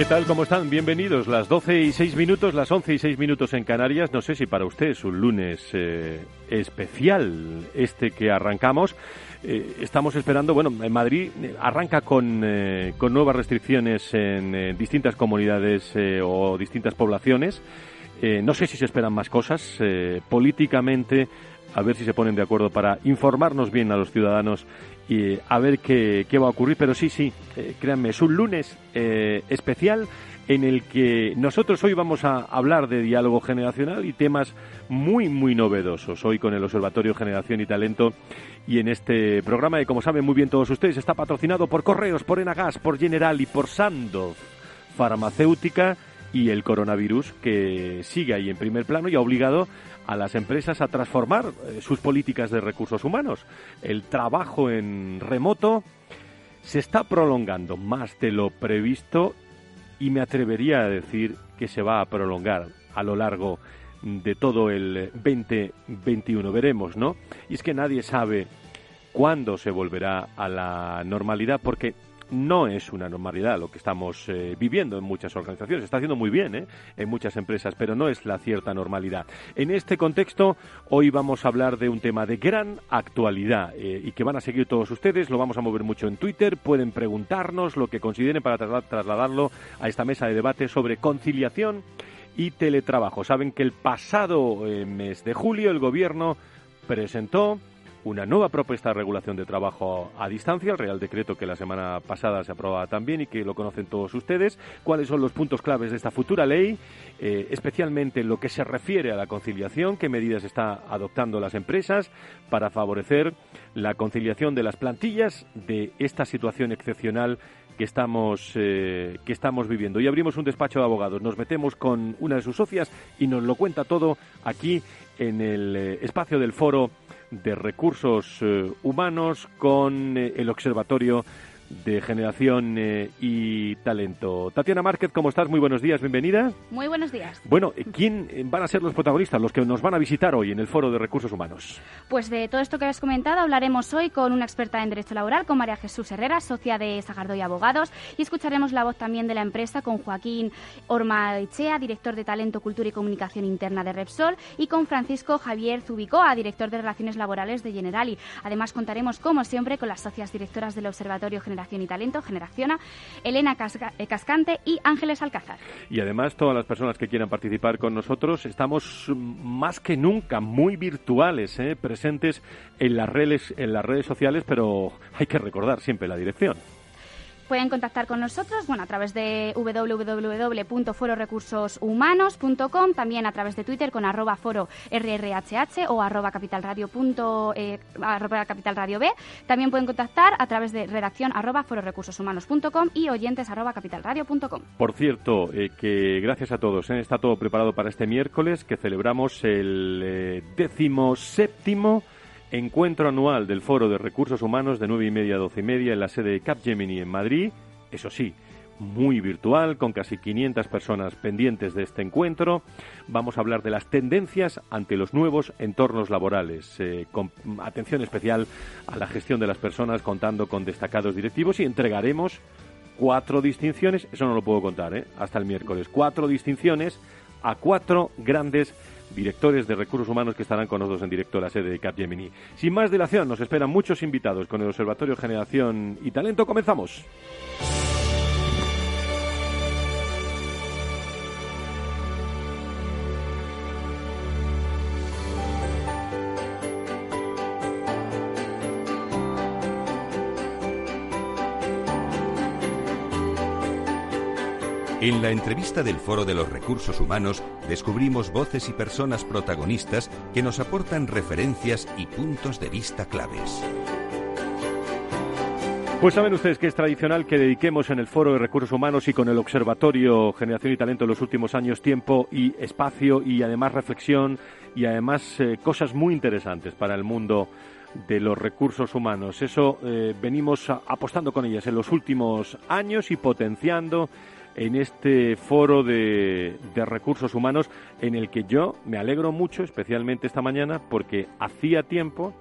¿Qué tal? ¿Cómo están? Bienvenidos. Las 12 y 6 minutos, las 11 y 6 minutos en Canarias. No sé si para usted es un lunes eh, especial este que arrancamos. Eh, estamos esperando, bueno, en Madrid eh, arranca con, con nuevas restricciones en distintas comunidades o distintas poblaciones. no sé si se esperan más cosas. políticamente, a ver si se ponen de acuerdo para informarnos bien a los ciudadanos y a ver qué, va a ocurrir. Pero sí, sí, eh, créanme, es un lunes eh, especial en el que nosotros hoy vamos a hablar de diálogo generacional y temas muy, muy novedosos. Hoy con el Observatorio Generación y Talento y en este programa, que como saben muy bien todos ustedes, está patrocinado por Correos, por Enagas, por General y por Sandoz Farmacéutica y el coronavirus que sigue ahí en primer plano y ha obligado a las empresas a transformar eh, sus políticas de recursos humanos. El trabajo en remoto se está prolongando más de lo previsto y me atrevería a decir que se va a prolongar a lo largo de todo el 2021. Veremos, ¿no? Y es que nadie sabe cuándo se volverá a la normalidad porque no es una normalidad lo que estamos eh, viviendo en muchas organizaciones. Está haciendo muy bien ¿eh? en muchas empresas, pero no es la cierta normalidad. En este contexto, hoy vamos a hablar de un tema de gran actualidad eh, y que van a seguir todos ustedes. Lo vamos a mover mucho en Twitter. Pueden preguntarnos lo que consideren para trasladarlo a esta mesa de debate sobre conciliación y teletrabajo. Saben que el pasado mes de julio el Gobierno presentó una nueva propuesta de regulación de trabajo a distancia, el Real Decreto que la semana pasada se aprobaba también y que lo conocen todos ustedes. ¿Cuáles son los puntos claves de esta futura ley? Eh, especialmente en lo que se refiere a la conciliación, qué medidas está adoptando las empresas para favorecer la conciliación de las plantillas de esta situación excepcional que estamos, eh, que estamos viviendo. Y abrimos un despacho de abogados, nos metemos con una de sus socias y nos lo cuenta todo aquí en el eh, espacio del foro de Recursos eh, Humanos con eh, el Observatorio de generación eh, y talento. Tatiana Márquez, ¿cómo estás? Muy buenos días, bienvenida. Muy buenos días. Bueno, ¿quién van a ser los protagonistas, los que nos van a visitar hoy en el Foro de Recursos Humanos? Pues de todo esto que has comentado hablaremos hoy con una experta en Derecho Laboral, con María Jesús Herrera, socia de y Abogados, y escucharemos la voz también de la empresa con Joaquín Ormaichea, director de Talento, Cultura y Comunicación Interna de Repsol, y con Francisco Javier Zubicoa, director de Relaciones Laborales de Generali. Además, contaremos, como siempre, con las socias directoras del Observatorio General y Talento, Generaciona, Elena eh, Cascante y Ángeles Alcázar. Y además todas las personas que quieran participar con nosotros estamos más que nunca muy virtuales, ¿eh? presentes en las redes, en las redes sociales, pero hay que recordar siempre la dirección. Pueden contactar con nosotros bueno, a través de www.fororecursoshumanos.com, también a través de Twitter con arroba foro rrhh o arroba capitalradio, eh, arroba capitalradio B. También pueden contactar a través de redacción arroba fororecursoshumanos.com y oyentes arroba capitalradio.com. Por cierto, eh, que gracias a todos, eh, está todo preparado para este miércoles que celebramos el décimo séptimo encuentro anual del Foro de Recursos Humanos de nueve y media a doce y media en la sede de Capgemini en Madrid. Eso sí, muy virtual, con casi 500 personas pendientes de este encuentro. Vamos a hablar de las tendencias ante los nuevos entornos laborales, eh, con atención especial a la gestión de las personas, contando con destacados directivos y entregaremos cuatro distinciones, eso no lo puedo contar, ¿eh? hasta el miércoles, cuatro distinciones a cuatro grandes directores de recursos humanos que estarán con nosotros en directo a la sede de Capgemini. Sin más dilación, nos esperan muchos invitados con el Observatorio Generación y Talento. Comenzamos. En la entrevista del Foro de los Recursos Humanos descubrimos voces y personas protagonistas que nos aportan referencias y puntos de vista claves. Pues saben ustedes que es tradicional que dediquemos en el Foro de Recursos Humanos y con el Observatorio Generación y Talento en los últimos años tiempo y espacio y además reflexión y además eh, cosas muy interesantes para el mundo de los recursos humanos. Eso eh, venimos apostando con ellas en los últimos años y potenciando en este foro de, de, recursos humanos en el que yo me alegro mucho, especialmente esta mañana, porque hacía tiempo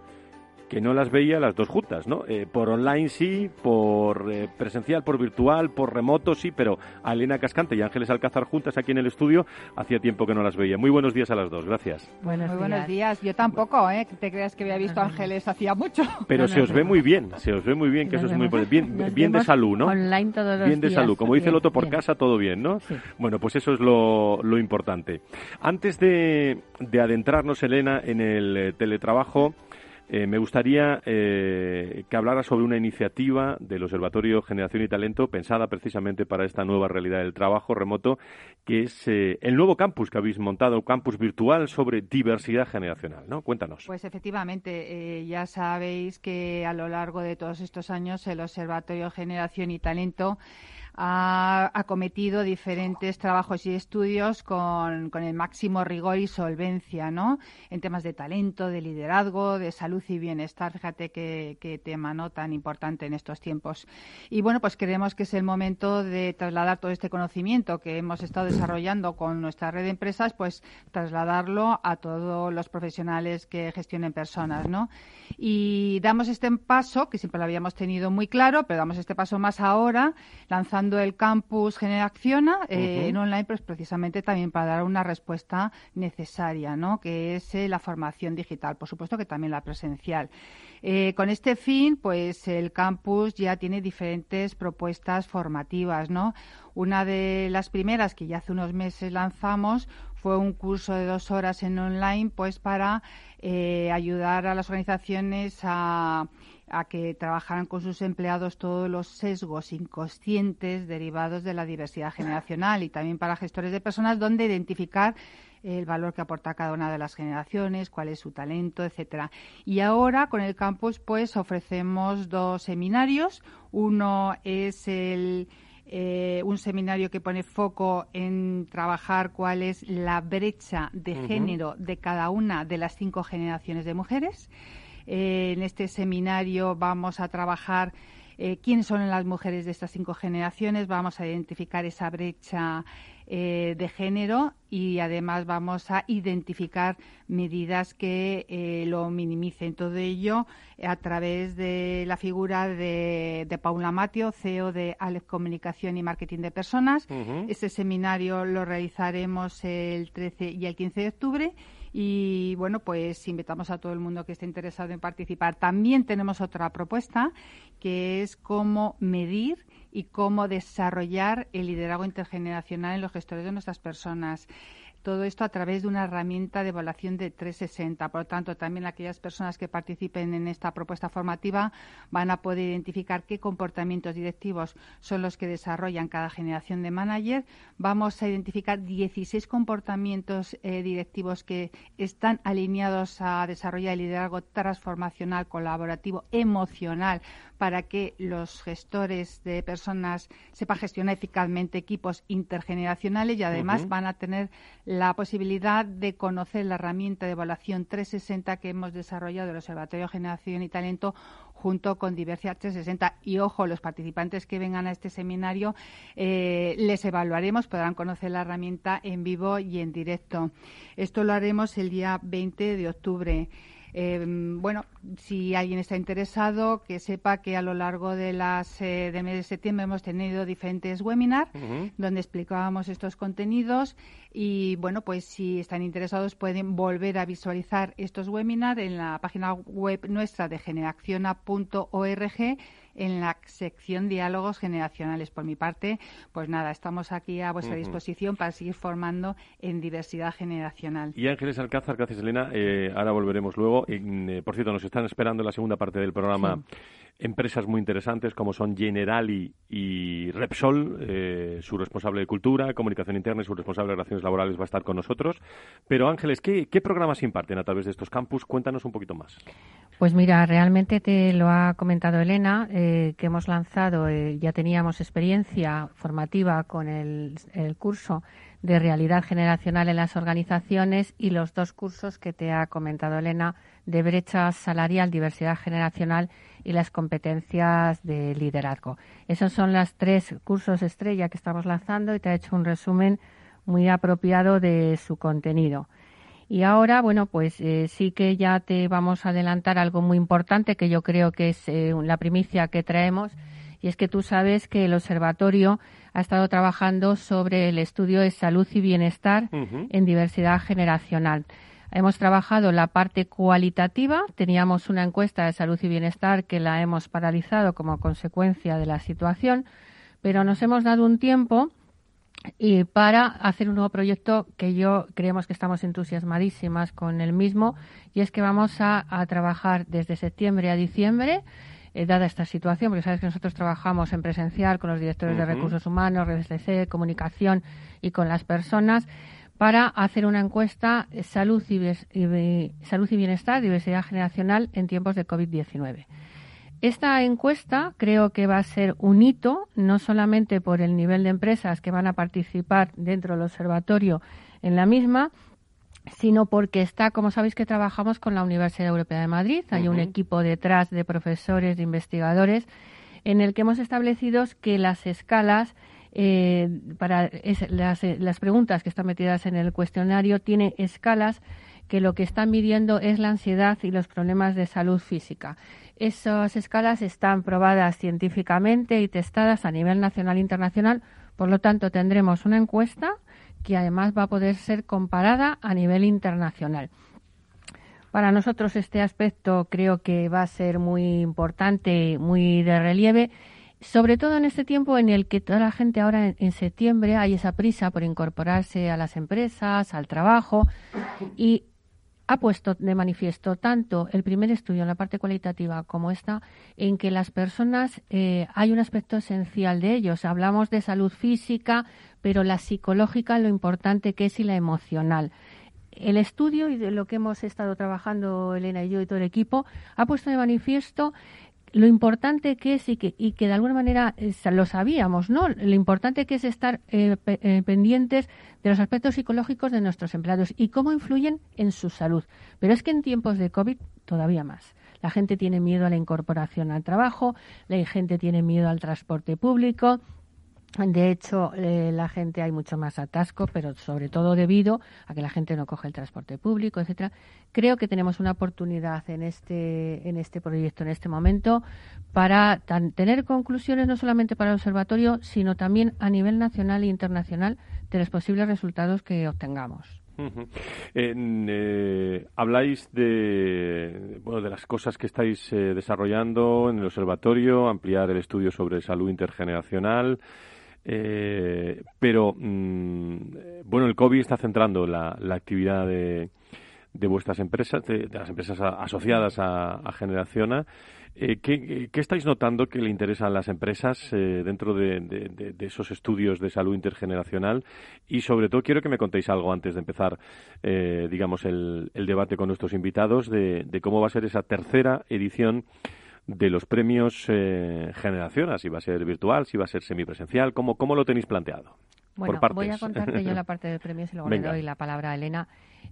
que no las veía las dos juntas, ¿no? Eh, por online sí, por eh, presencial, por virtual, por remoto sí, pero a Elena Cascante y Ángeles Alcázar juntas aquí en el estudio hacía tiempo que no las veía. Muy buenos días a las dos, gracias. Buenos Muy buenos días. Yo tampoco, ¿eh? Te creas que había visto a Ángeles hacía mucho. Pero se os ve muy bien, se os ve muy bien, que eso es muy bien, bien de salud, ¿no? Online todos los Bien de salud, como dice el otro por casa, todo bien, ¿no? Bueno, pues eso es lo, lo importante. Antes de, de adentrarnos, Elena, en el eh, teletrabajo, eh, me gustaría eh, que hablara sobre una iniciativa del Observatorio Generación y Talento pensada precisamente para esta nueva realidad del trabajo remoto, que es eh, el nuevo campus que habéis montado, campus virtual sobre diversidad generacional. ¿no? Cuéntanos. Pues efectivamente, ya sabéis que a lo largo de todos estos años el Observatorio Generación y Talento ha acometido diferentes trabajos y estudios con, el máximo rigor y solvencia, ¿no? En temas de talento, de liderazgo, de salud y bienestar. Fíjate qué, tema, ¿no? Tan importante en estos tiempos. Y bueno, pues creemos que es el momento de trasladar todo este conocimiento que hemos estado desarrollando con nuestra red de empresas, pues trasladarlo a todos los profesionales que gestionen personas, ¿no? Y damos este paso, que siempre lo habíamos tenido muy claro, pero damos este paso más ahora, lanzando el campus Generaciona eh, en online, pues precisamente también para dar una respuesta necesaria, ¿no? que es eh, la formación digital, por supuesto que también la presencial. Eh, con este fin, pues el campus ya tiene diferentes propuestas formativas, ¿no? Una de las primeras que ya hace unos meses lanzamos fue un curso de dos horas en online, pues para ayudar a las organizaciones a a que trabajaran con sus empleados todos los sesgos inconscientes derivados de la diversidad generacional y también para gestores de personas donde identificar el valor que aporta cada una de las generaciones, cuál es su talento, etcétera. Y ahora con el campus pues ofrecemos dos seminarios. Uno es el eh, un seminario que pone foco en trabajar cuál es la brecha de género de cada una de las cinco generaciones de mujeres. Eh, en este seminario vamos a trabajar eh, quiénes son las mujeres de estas cinco generaciones, vamos a identificar esa brecha eh, de género y además vamos a identificar medidas que lo minimicen. Todo ello a través de la figura de, Paula Matio, CEO de Aleph Comunicación y Marketing de Personas. Este seminario lo realizaremos el 13 y el 15 de octubre y bueno, pues invitamos a todo el mundo que esté interesado en participar. También tenemos otra propuesta que es cómo medir y cómo desarrollar el liderazgo intergeneracional en los gestores de nuestras personas. Todo esto a través de una herramienta de evaluación de 360. Por lo tanto, también aquellas personas que participen en esta propuesta formativa van a poder identificar qué comportamientos directivos son los que desarrollan cada generación de manager. Vamos a identificar 16 comportamientos eh, directivos que están alineados a desarrollar el liderazgo transformacional, colaborativo, emocional para que los gestores de personas sepan gestionar eficazmente equipos intergeneracionales y además van a tener la posibilidad de conocer la herramienta de evaluación 360 que hemos desarrollado del Observatorio de Generación y Talento junto con Diversidad 360. Y ojo, los participantes que vengan a este seminario eh, les evaluaremos, podrán conocer la herramienta en vivo y en directo. Esto lo haremos el día 20 de octubre. Eh, bueno, si alguien está interesado, que sepa que a lo largo de las eh, mes de septiembre hemos tenido diferentes webinars donde explicábamos estos contenidos y bueno, pues si están interesados pueden volver a visualizar estos webinars en la página web nuestra de generaciona.org en la sección Diálogos Generacionales. Por mi parte, pues nada, estamos aquí a vuestra disposición para seguir formando en diversidad generacional. Y Ángeles Alcázar, gracias Elena. Eh, ahora volveremos luego. Eh, por cierto, nos están esperando la segunda parte del programa empresas muy interesantes como son Generali y Repsol. Eh, su responsable de cultura, comunicación interna y su responsable de relaciones laborales va a estar con nosotros. Pero Ángeles, ¿qué, programas imparten a través de estos campus? Cuéntanos un poquito más. Pues mira, realmente te lo ha comentado Elena, eh, que hemos lanzado, eh, ya teníamos experiencia formativa con el, el curso de realidad generacional en las organizaciones y los dos cursos que te ha comentado Elena de brecha salarial, diversidad generacional y las competencias de liderazgo. Esos son los tres cursos estrella que estamos lanzando y te ha hecho un resumen muy apropiado de su contenido. Y ahora, bueno, pues eh, sí que ya te vamos a adelantar algo muy importante que yo creo que es eh, la primicia que traemos. Y es que tú sabes que el observatorio ha estado trabajando sobre el estudio de salud y bienestar en diversidad generacional. Hemos trabajado la parte cualitativa. Teníamos una encuesta de salud y bienestar que la hemos paralizado como consecuencia de la situación, pero nos hemos dado un tiempo y para hacer un nuevo proyecto que yo creemos que estamos entusiasmadísimas con el mismo y es que vamos a, trabajar desde septiembre a diciembre eh, dada esta situación, porque sabes que nosotros trabajamos en presencial con los directores de recursos humanos, redes de comunicación y con las personas para hacer una encuesta salud y, salud y bienestar, diversidad generacional en tiempos de COVID-19. Esta encuesta creo que va a ser un hito, no solamente por el nivel de empresas que van a participar dentro del observatorio en la misma, sino porque está, como sabéis que trabajamos con la Universidad Europea de Madrid, hay un equipo detrás de profesores, de investigadores, en el que hemos establecido que las escalas eh, para las, las preguntas que están metidas en el cuestionario tienen escalas que lo que están midiendo es la ansiedad y los problemas de salud física. Esas escalas están probadas científicamente y testadas a nivel nacional e internacional, por lo tanto tendremos una encuesta que además va a poder ser comparada a nivel internacional. Para nosotros este aspecto creo que va a ser muy importante, muy de relieve, sobre todo en este tiempo en el que toda la gente ahora en, septiembre hay esa prisa por incorporarse a las empresas, al trabajo y ha puesto de manifiesto tanto el primer estudio en la parte cualitativa como esta, en que las personas eh, hay un aspecto esencial de ellos. Hablamos de salud física, pero la psicológica, lo importante que es y la emocional. El estudio y de lo que hemos estado trabajando Elena y yo y todo el equipo ha puesto de manifiesto lo importante que es y que, y que de alguna manera eh, lo sabíamos, ¿no? Lo importante que es estar eh, eh, pendientes de los aspectos psicológicos de nuestros empleados y cómo influyen en su salud. Pero es que en tiempos de COVID todavía más. La gente tiene miedo a la incorporación al trabajo, la gente tiene miedo al transporte público, de hecho, eh, la gente hay mucho más atasco, pero sobre todo debido a que la gente no coge el transporte público, etcétera. Creo que tenemos una oportunidad en este en este proyecto, en este momento, para tener conclusiones no solamente para el observatorio, sino también a nivel nacional e internacional de los posibles resultados que obtengamos. Eh, habláis de, bueno, de las cosas que estáis eh, desarrollando en el observatorio, ampliar el estudio sobre salud intergeneracional. Eh, pero, mm, bueno, el COVID está centrando la, actividad de, de, vuestras empresas, de, las empresas asociadas a, a Generaciona. Eh, ¿qué, estáis notando que le interesa a las empresas eh, dentro de, esos estudios de salud intergeneracional? Y sobre todo quiero que me contéis algo antes de empezar, digamos, el, el, debate con nuestros invitados de, cómo va a ser esa tercera edición de los premios eh, Generación, si va a ser virtual, si va a ser semipresencial, ¿cómo, cómo lo tenéis planteado? Bueno, voy a contarte yo la parte del premio y luego le doy la palabra a Elena.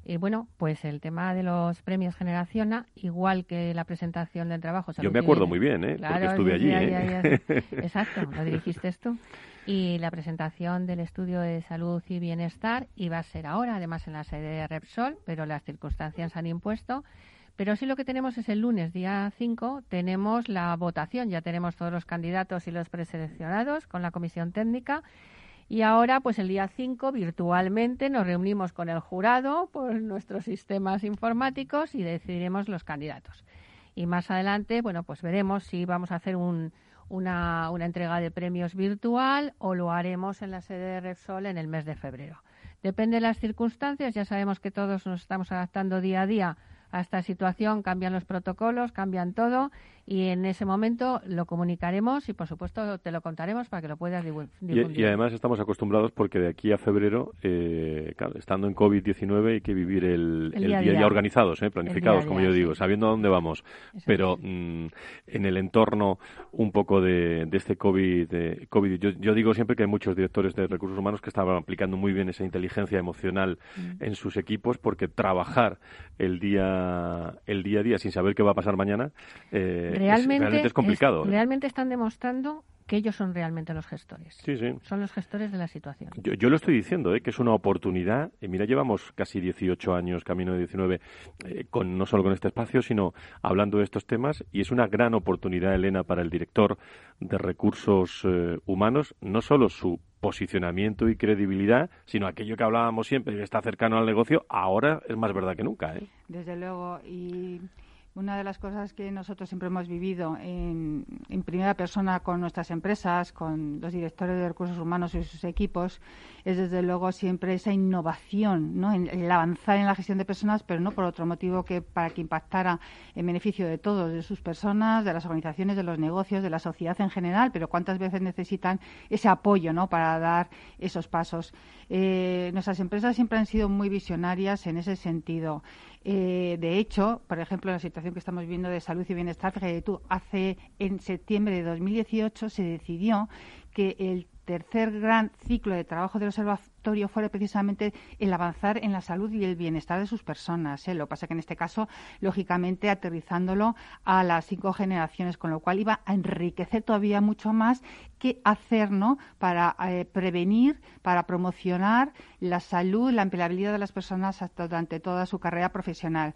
Eh, bueno, pues el tema de los premios Generación, igual que la presentación del trabajo. Yo me acuerdo muy bien, ¿eh? porque estuve allí. ¿eh? Exacto, lo dirigiste tú. Y la presentación del estudio de salud y bienestar iba a ser ahora, además en la sede de Repsol, pero las circunstancias han impuesto pero sí lo que tenemos es el lunes, día 5, tenemos la votación. Ya tenemos todos los candidatos y los preseleccionados con la comisión técnica. Y ahora, pues el día 5, virtualmente, nos reunimos con el jurado por nuestros sistemas informáticos y decidiremos los candidatos. y más adelante, bueno, pues veremos si vamos a hacer un, una, una entrega de premios virtual o lo haremos en la sede de Repsol en el mes de febrero. Depende de las circunstancias, ya sabemos que todos nos estamos adaptando día a día a esta situación, cambian los protocolos, cambian todo y en ese momento lo comunicaremos y por supuesto te lo contaremos para que lo puedas difundir. Y, además estamos acostumbrados porque de aquí a febrero, eh, estando en COVID-19 hay que vivir el, día, día, organizados, eh, planificados, como yo digo, sabiendo a dónde vamos. Pero mm, en el entorno un poco de, este COVID, COVID yo, digo siempre que hay muchos directores de recursos humanos que estaban aplicando muy bien esa inteligencia emocional mm. en sus equipos porque trabajar el día, el día a día sin saber qué va a pasar mañana eh, realmente, es, complicado. ¿eh? Realmente están demostrando que ellos son realmente los gestores. Sí, sí. Son los gestores de la situación. Yo, lo estoy diciendo, ¿eh? que es una oportunidad. Y mira, llevamos casi 18 años, camino de 19, eh, con, no solo con este espacio, sino hablando de estos temas. Y es una gran oportunidad, Elena, para el director de recursos eh, humanos, no solo su posicionamiento y credibilidad, sino aquello que hablábamos siempre, que está cercano al negocio, ahora es más verdad que nunca. ¿eh? Desde luego. Y una de las cosas que nosotros siempre hemos vivido en, primera persona con nuestras empresas, con los directores de recursos humanos y sus equipos, es desde luego siempre esa innovación, ¿no? el avanzar en la gestión de personas, pero no por otro motivo que para que impactara en beneficio de todos, de sus personas, de las organizaciones, de los negocios, de la sociedad en general, pero cuántas veces necesitan ese apoyo ¿no? para dar esos pasos. Eh, nuestras empresas siempre han sido muy visionarias en ese sentido. Eh, de hecho, por ejemplo, la situación que estamos viendo de salud y bienestar, fíjate hace en septiembre de 2018 se decidió que el tercer gran ciclo de trabajo del observatorio fuera precisamente el avanzar en la salud y el bienestar de sus personas. ¿eh? Lo que pasa que en este caso, lógicamente, aterrizándolo a las cinco generaciones, con lo cual iba a enriquecer todavía mucho más qué hacer ¿no? para eh, prevenir, para promocionar la salud, la empleabilidad de las personas durante toda su carrera profesional.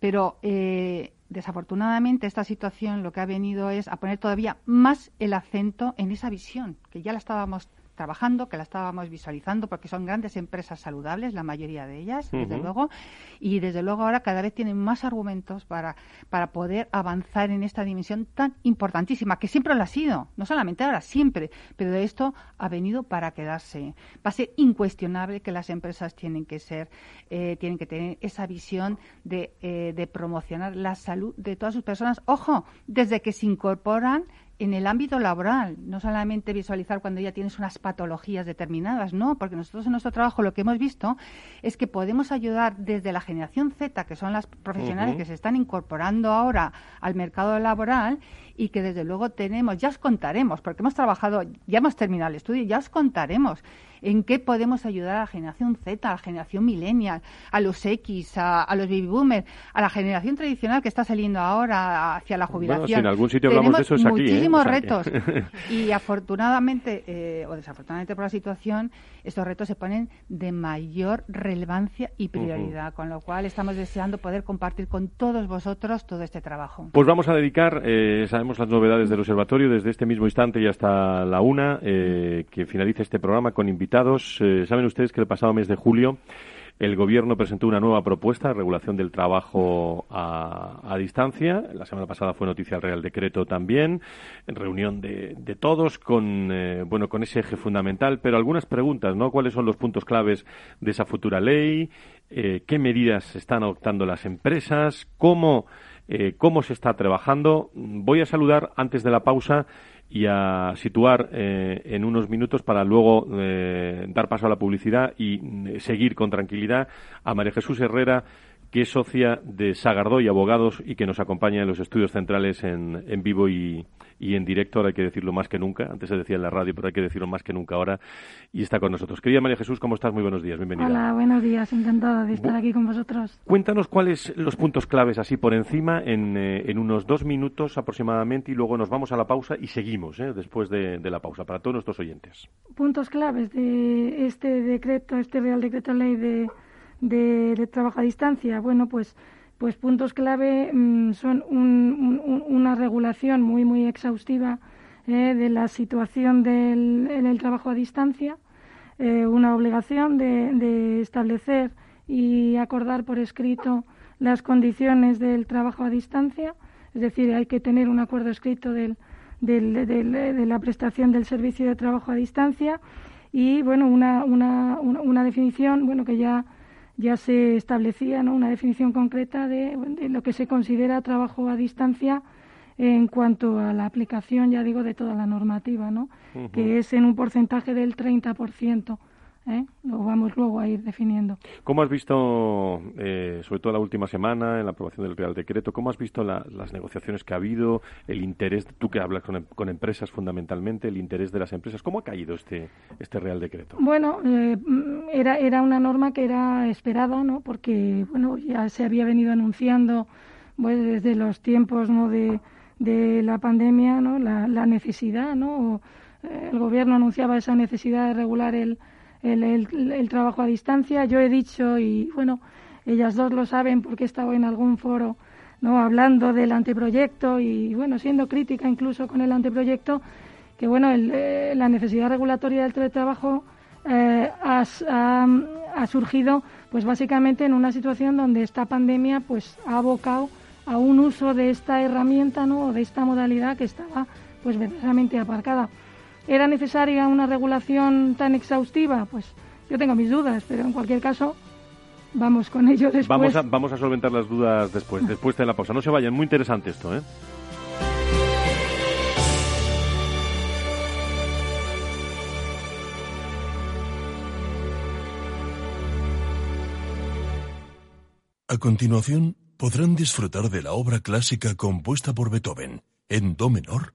Pero eh, desafortunadamente esta situación lo que ha venido es a poner todavía más el acento en esa visión, que ya la estábamos trabajando, que la estábamos visualizando, porque son grandes empresas saludables, la mayoría de ellas, desde luego, y desde luego ahora cada vez tienen más argumentos para, para poder avanzar en esta dimensión tan importantísima, que siempre lo ha sido, no solamente ahora, siempre, pero de esto ha venido para quedarse. Va a ser incuestionable que las empresas tienen que ser, eh, tienen que tener esa visión de, eh, de promocionar la salud de todas sus personas. Ojo, desde que se incorporan en el ámbito laboral, no solamente visualizar cuando ya tienes unas patologías determinadas, no, porque nosotros en nuestro trabajo lo que hemos visto es que podemos ayudar desde la generación Z, que son las profesionales que se están incorporando ahora al mercado laboral y que desde luego tenemos, ya os contaremos, porque hemos trabajado, ya hemos terminado el estudio, ya os contaremos en qué podemos ayudar a la generación Z, a la generación millennial, a los X, a, los baby boomers, a la generación tradicional que está saliendo ahora hacia la jubilación. Bueno, si en algún sitio hablamos de eso es aquí. ¿eh? Muchísimos retos. y afortunadamente, eh, o desafortunadamente por la situación, estos retos se ponen de mayor relevancia y prioridad, con lo cual estamos deseando poder compartir con todos vosotros todo este trabajo. Pues vamos a dedicar, eh, sabemos las novedades del observatorio desde este mismo instante y hasta la una, que finalice este programa con invitados eh, saben ustedes que el pasado mes de julio el Gobierno presentó una nueva propuesta de regulación del trabajo a, distancia. La semana pasada fue noticia el Real Decreto también, en reunión de, todos con, eh, bueno, con ese eje fundamental. Pero algunas preguntas, ¿no? ¿Cuáles son los puntos claves de esa futura ley? Eh, ¿Qué medidas están adoptando las empresas? ¿Cómo, ¿Cómo se está trabajando? Voy a saludar antes de la pausa y a situar eh, en unos minutos para luego eh, dar paso a la publicidad y mm, seguir con tranquilidad a María Jesús Herrera, que es socia de Sagardó y Abogados y que nos acompaña en los estudios centrales en, en vivo y, y en directo, ahora hay que decirlo más que nunca. Antes se decía en la radio, pero hay que decirlo más que nunca ahora. Y está con nosotros. Querida María Jesús, ¿cómo estás? Muy buenos días, bienvenida. Hola, buenos días, encantada de estar aquí con vosotros. Cuéntanos cuáles los puntos claves así por encima en, eh, en, unos dos minutos aproximadamente y luego nos vamos a la pausa y seguimos ¿eh? después de, de, la pausa para todos nuestros oyentes. Puntos claves de este decreto, este Real Decreto Ley de, de, trabajo a distancia. Bueno, pues pues puntos clave mm, son una regulación muy, muy exhaustiva eh, de la situación del, el trabajo a distancia, eh, una obligación de, establecer y acordar por escrito las condiciones del trabajo a distancia, es decir, hay que tener un acuerdo escrito del, de la prestación del servicio de trabajo a distancia y bueno una, una, una, definición bueno que ya ya se establecía ¿no? una definición concreta de, lo que se considera trabajo a distancia en cuanto a la aplicación, ya digo, de toda la normativa, ¿no? que es en un porcentaje del 30%. ¿Eh? Lo vamos luego a ir definiendo. ¿Cómo has visto, eh, sobre todo la última semana, en la aprobación del Real Decreto, cómo has visto las negociaciones que ha habido, el interés, tú que hablas con, con, empresas fundamentalmente, el interés de las empresas, ¿cómo ha caído este, este Real Decreto? Bueno, eh, era, era una norma que era esperada, ¿no? porque bueno, ya se había venido anunciando pues, desde los tiempos ¿no? de, de la pandemia ¿no? la, la necesidad, ¿no? el gobierno anunciaba esa necesidad de regular el el, trabajo a distancia. Yo he dicho, y bueno, ellas dos lo saben porque he estado en algún foro no hablando del anteproyecto y bueno, siendo crítica incluso con el anteproyecto, que bueno, eh, la necesidad regulatoria del teletrabajo eh, ha, surgido pues básicamente en una situación donde esta pandemia pues ha abocado a un uso de esta herramienta no o de esta modalidad que estaba pues verdaderamente aparcada. ¿Era necesaria una regulación tan exhaustiva? Pues yo tengo mis dudas, pero en cualquier caso vamos con ello después. Vamos a, vamos a solventar las dudas después, después de la pausa. No se vayan, muy interesante esto, ¿eh? A continuación, podrán disfrutar de la obra clásica compuesta por Beethoven en Do menor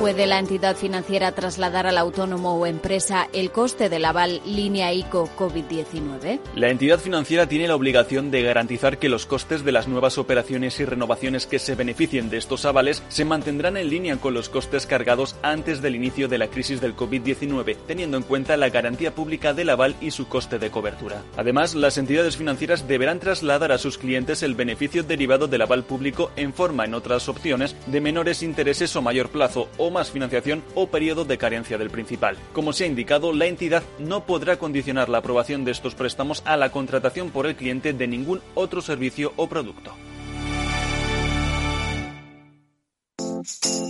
¿Puede la entidad financiera trasladar al autónomo o empresa el coste del aval línea ICO COVID-19? La entidad financiera tiene la obligación de garantizar que los costes de las nuevas operaciones y renovaciones que se beneficien de estos avales se mantendrán en línea con los costes cargados antes del inicio de la crisis del COVID-19, teniendo en cuenta la garantía pública del aval y su coste de cobertura. Además, las entidades financieras deberán trasladar a sus clientes el beneficio derivado del aval público en forma en otras opciones de menores intereses o mayor plazo o más financiación o periodo de carencia del principal. Como se ha indicado, la entidad no podrá condicionar la aprobación de estos préstamos a la contratación por el cliente de ningún otro servicio o producto.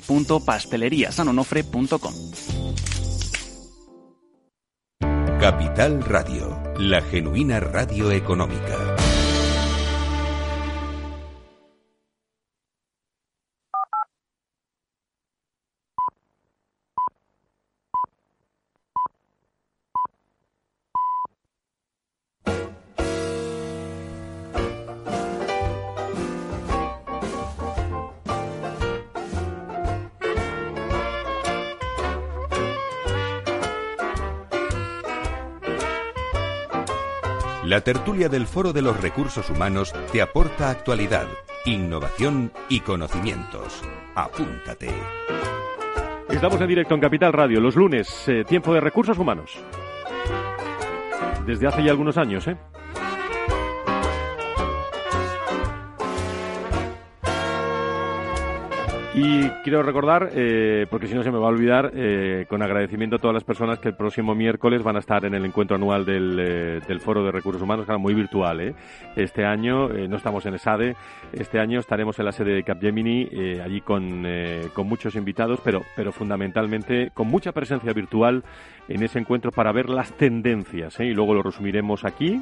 www.pasteleriasanonofre.com. Capital Radio, la genuina radio económica. La tertulia del Foro de los Recursos Humanos te aporta actualidad, innovación y conocimientos. Apúntate. Estamos en directo en Capital Radio los lunes, eh, tiempo de recursos humanos. Desde hace ya algunos años, ¿eh? Y quiero recordar, eh, porque si no se me va a olvidar, eh, con agradecimiento a todas las personas que el próximo miércoles van a estar en el encuentro anual del, eh, del Foro de Recursos Humanos, era muy virtual. ¿eh? Este año no estamos en ESADE, este año estaremos en la sede de Capgemini, allí con, con muchos invitados, pero, pero fundamentalmente con mucha presencia virtual en ese encuentro para ver las tendencias. Y luego lo resumiremos aquí.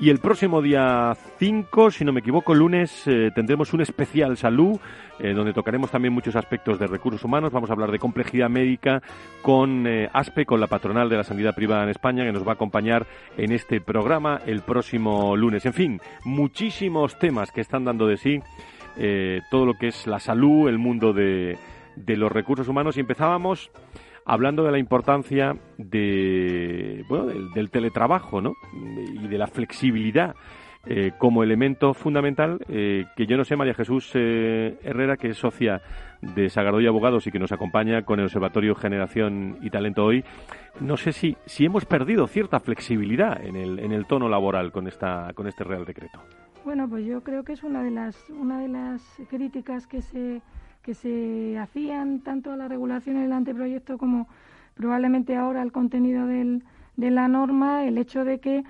Y el próximo día 5, si no me equivoco, lunes, eh, tendremos un especial salud, eh, donde tocaremos también muchos aspectos de recursos humanos. Vamos a hablar de complejidad médica con eh, ASPE, con la patronal de la sanidad privada en España, que nos va a acompañar en este programa el próximo lunes. En fin, muchísimos temas que están dando de sí todo lo que es la salud, el mundo de, de los recursos humanos. Y empezábamos hablando de la importancia de, bueno, del, teletrabajo ¿no? y de la flexibilidad eh, como elemento fundamental eh, que yo no sé, María Jesús eh, Herrera, que es socia de Sagardoy Abogados y que nos acompaña con el Observatorio Generación y Talento hoy, no sé si, si hemos perdido cierta flexibilidad en el, en el tono laboral con, esta, con este Real Decreto. Bueno, pues yo creo que es una de las, una de las críticas que se que se hacían tanto a la regulación en el anteproyecto como probablemente ahora al contenido del, de la norma, el hecho de que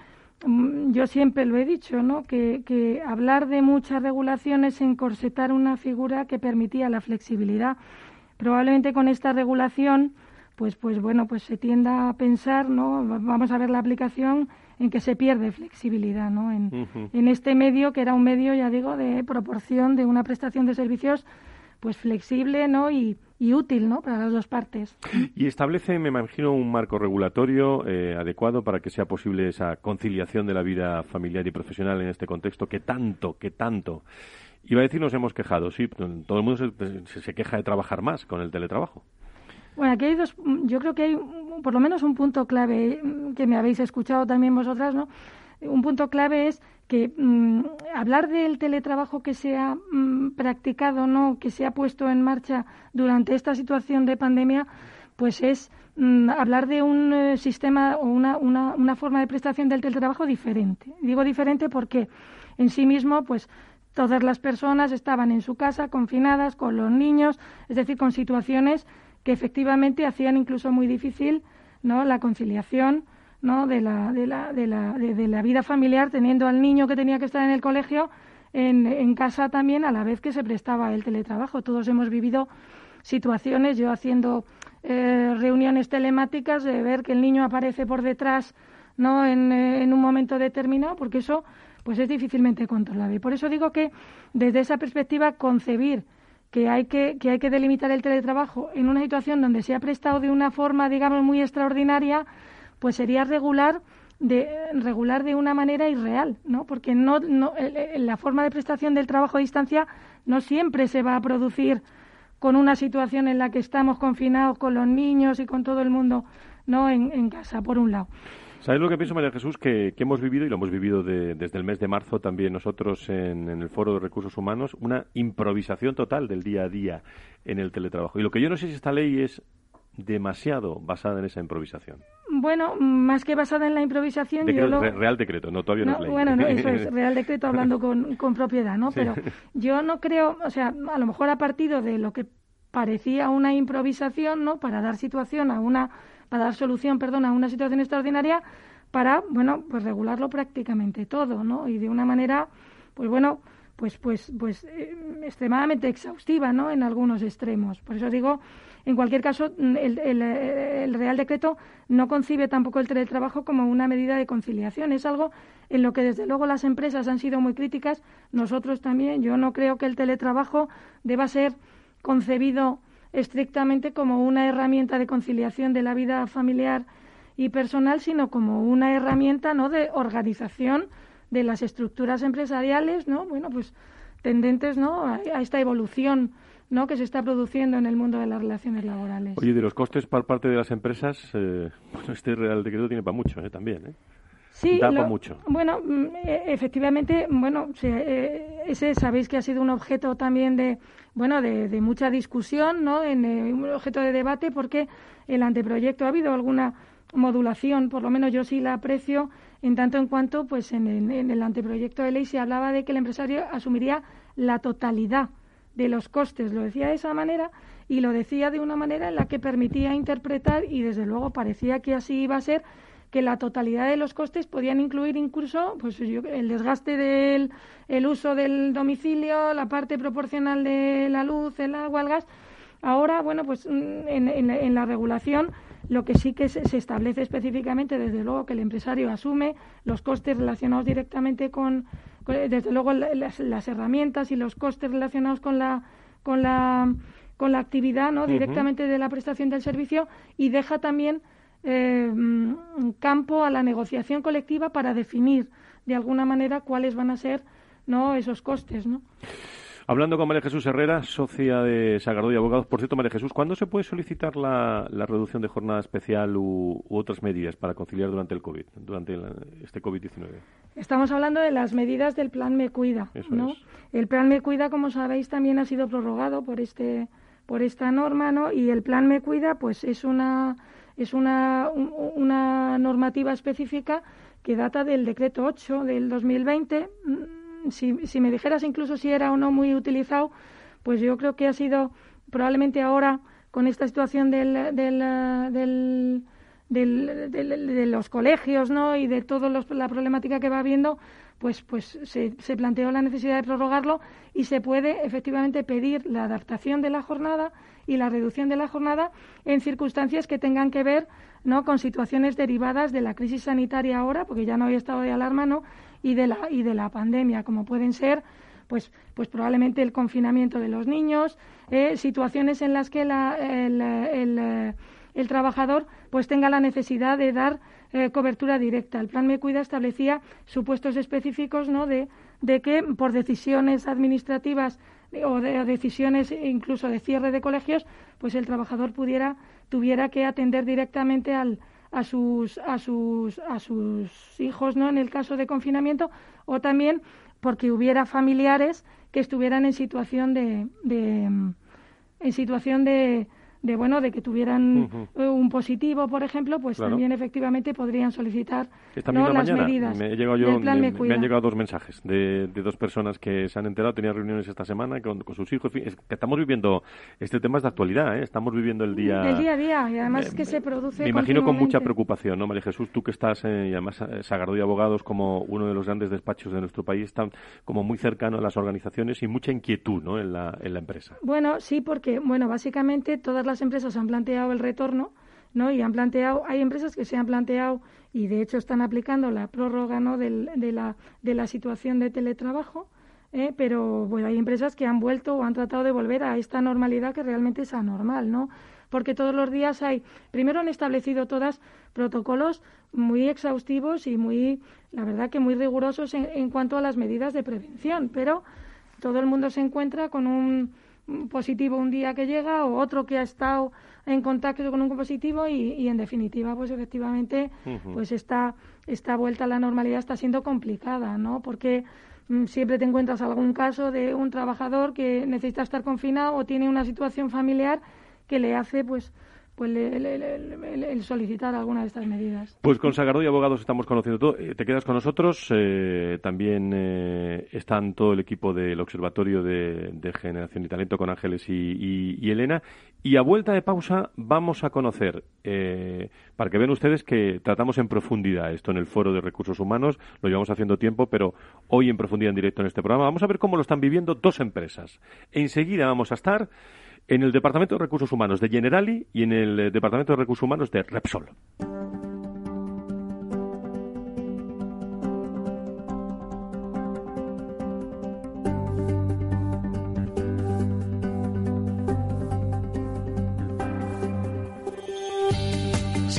mm, yo siempre lo he dicho, ¿no? Que, que, hablar de muchas regulaciones es encorsetar una figura que permitía la flexibilidad. Probablemente con esta regulación, pues, pues bueno, pues se tienda a pensar, ¿no? Vamos a ver la aplicación en que se pierde flexibilidad, ¿no? En, en este medio que era un medio, ya digo, de proporción de una prestación de servicios pues flexible ¿no? y, útil ¿no? para las dos partes. Y establece, me imagino, un marco regulatorio eh, adecuado para que sea posible esa conciliación de la vida familiar y profesional en este contexto que tanto, que tanto. Iba a decir, nos hemos quejado, sí, todo el mundo se, se queja de trabajar más con el teletrabajo. Bueno, aquí hay dos, yo creo que hay por lo menos un punto clave que me habéis escuchado también vosotras, ¿no? Un punto clave es que mm, hablar del teletrabajo que se ha mm, practicado, no, que se ha puesto en marcha durante esta situación de pandemia, pues es mm, hablar de un eh, sistema o una, una, una, forma de prestación del teletrabajo diferente. Digo diferente porque en sí mismo, pues todas las personas estaban en su casa, confinadas, con los niños, es decir, con situaciones que efectivamente hacían incluso muy difícil ¿no? la conciliación ¿no? de, la, de, la, de, la, de, la vida familiar, teniendo al niño que tenía que estar en el colegio en, en casa también a la vez que se prestaba el teletrabajo. Todos hemos vivido situaciones, yo haciendo eh, reuniones telemáticas, de ver que el niño aparece por detrás no en, eh, en un momento determinado, porque eso pues es difícilmente controlable. Y por eso digo que desde esa perspectiva concebir que hay que, que hay que delimitar el teletrabajo en una situación donde se ha prestado de una forma, digamos, muy extraordinaria, pues sería regular de regular de una manera irreal, ¿no? Porque no, no la forma de prestación del trabajo a distancia no siempre se va a producir con una situación en la que estamos confinados con los niños y con todo el mundo, ¿no? En, casa, por un lado. ¿Sabes lo que pienso, María Jesús? Que, hemos vivido, y lo hemos vivido desde el mes de marzo también nosotros en, en, el Foro de Recursos Humanos, una improvisación total del día a día en el teletrabajo. Y lo que yo no sé si esta ley es demasiado basada en esa improvisación. Bueno, más que basada en la improvisación, yo lo... Real decreto, no todavía no, es Bueno, no, eso es real decreto hablando con, con propiedad, ¿no? Pero yo no creo, o sea, a lo mejor a partir de lo que parecía una improvisación, ¿no? Para dar situación a una, para dar solución, perdón, a una situación extraordinaria, para, bueno, pues regularlo prácticamente todo, ¿no? Y de una manera, pues bueno, pues, pues, pues eh, extremadamente exhaustiva, ¿no? En algunos extremos. Por eso digo en cualquier caso, mm, el, Real Decreto no concibe tampoco el teletrabajo como una medida de conciliación. Es algo en lo que, desde luego, las empresas han sido muy críticas. Nosotros también. Yo no creo que el teletrabajo deba ser concebido estrictamente como una herramienta de conciliación de la vida familiar y personal, sino como una herramienta ¿no? de organización de las estructuras empresariales, ¿no? Bueno, pues tendentes ¿no? a esta evolución ¿no? que se está produciendo en el mundo de las relaciones laborales. Oye, de los costes por parte de las empresas, eh, este Real Decreto tiene para mucho ¿eh? también. ¿eh? sí, da mucho. Bueno, mm, e, efectivamente, bueno, eh, ese sabéis que ha sido un objeto también de, bueno, de, mucha discusión, ¿no? En, eh, un objeto de debate porque el anteproyecto ha habido alguna modulación, por lo menos yo sí la aprecio, en tanto en cuanto, pues en, en el anteproyecto de ley se hablaba de que el empresario asumiría la totalidad de los costes. Lo decía de esa manera y lo decía de una manera en la que permitía interpretar y desde luego parecía que así iba a ser que la totalidad de los costes podían incluir incluso pues el desgaste del el uso del domicilio, la parte proporcional de la luz, el agua, el gas. Ahora, bueno, pues mm, en, en, la regulación lo que sí que se, establece específicamente, desde luego, que el empresario asume los costes relacionados directamente con, desde luego, las, las, herramientas y los costes relacionados con la, con la, con la actividad, ¿no? Directamente de la prestación del servicio y deja también eh, campo a la negociación colectiva para definir de alguna manera cuáles van a ser no esos costes no Hablando con María Jesús Herrera, socia de Sagardo y Abogados. Por cierto, María Jesús, ¿cuándo se puede solicitar la, reducción de jornada especial u, otras medidas para conciliar durante el COVID, durante este COVID-19? Estamos hablando de las medidas del Plan Me Cuida, ¿no? El Plan Me Cuida, como sabéis, también ha sido prorrogado por este por esta norma, ¿no? Y el Plan Me Cuida, pues es una es una, una normativa específica que data del decreto 8 del 2020. Si, si me dijeras incluso si era o no muy utilizado, pues yo creo que ha sido probablemente ahora con esta situación del, del, del, de los colegios ¿no? y de toda la problemática que va habiendo, pues, pues se, se, planteó la necesidad de prorrogarlo y se puede efectivamente pedir la adaptación de la jornada y la reducción de la jornada en circunstancias que tengan que ver ¿no? con situaciones derivadas de la crisis sanitaria ahora, porque ya no había estado de alarma, ¿no? Y de la, y de la pandemia, como pueden ser pues, pues probablemente el confinamiento de los niños, eh, situaciones en las que la, el, el, el, trabajador pues tenga la necesidad de dar eh, cobertura directa. El plan Me Cuida establecía supuestos específicos ¿no? de, de que por decisiones administrativas o de decisiones incluso de cierre de colegios, pues el trabajador pudiera tuviera que atender directamente al, a sus a sus a sus hijos, ¿no? En el caso de confinamiento o también porque hubiera familiares que estuvieran en situación de, de en situación de de bueno de que tuvieran un positivo por ejemplo pues también efectivamente podrían solicitar ¿no? las medidas me, he llegado yo, me, han llegado dos mensajes de, de, dos personas que se han enterado tenían reuniones esta semana con, con sus hijos es que estamos viviendo este tema es de actualidad ¿eh? estamos viviendo el día el día a día y además que se produce me imagino con mucha preocupación no María Jesús tú que estás eh, y además eh, Sagardo y Abogados como uno de los grandes despachos de nuestro país están como muy cercano a las organizaciones y mucha inquietud ¿no? en la en la empresa bueno sí porque bueno básicamente todas las empresas han planteado el retorno, ¿no? Y han planteado, hay empresas que se han planteado y de hecho están aplicando la prórroga, ¿no? Del, de, la, de la situación de teletrabajo, ¿eh? pero bueno, hay empresas que han vuelto o han tratado de volver a esta normalidad que realmente es anormal, ¿no? Porque todos los días hay, primero han establecido todas protocolos muy exhaustivos y muy, la verdad que muy rigurosos en, en cuanto a las medidas de prevención, pero todo el mundo se encuentra con un positivo un día que llega o otro que ha estado en contacto con un positivo y, en definitiva pues efectivamente pues esta esta vuelta a la normalidad está siendo complicada no porque mm, siempre te encuentras algún caso de un trabajador que necesita estar confinado o tiene una situación familiar que le hace pues pues el, solicitar alguna de estas medidas. Pues con Sagardo y Abogados estamos conociendo todo. Eh, te quedas con nosotros. Eh, también eh, están todo el equipo del Observatorio de, Generación y Talento con Ángeles y, Elena. Y a vuelta de pausa vamos a conocer, para que vean ustedes que tratamos en profundidad esto en el Foro de Recursos Humanos. Lo llevamos haciendo tiempo, pero hoy en profundidad en directo en este programa. Vamos a ver cómo lo están viviendo dos empresas. Enseguida vamos a estar en el Departamento de Recursos Humanos de Generali y en el eh, Departamento de Recursos Humanos de Repsol.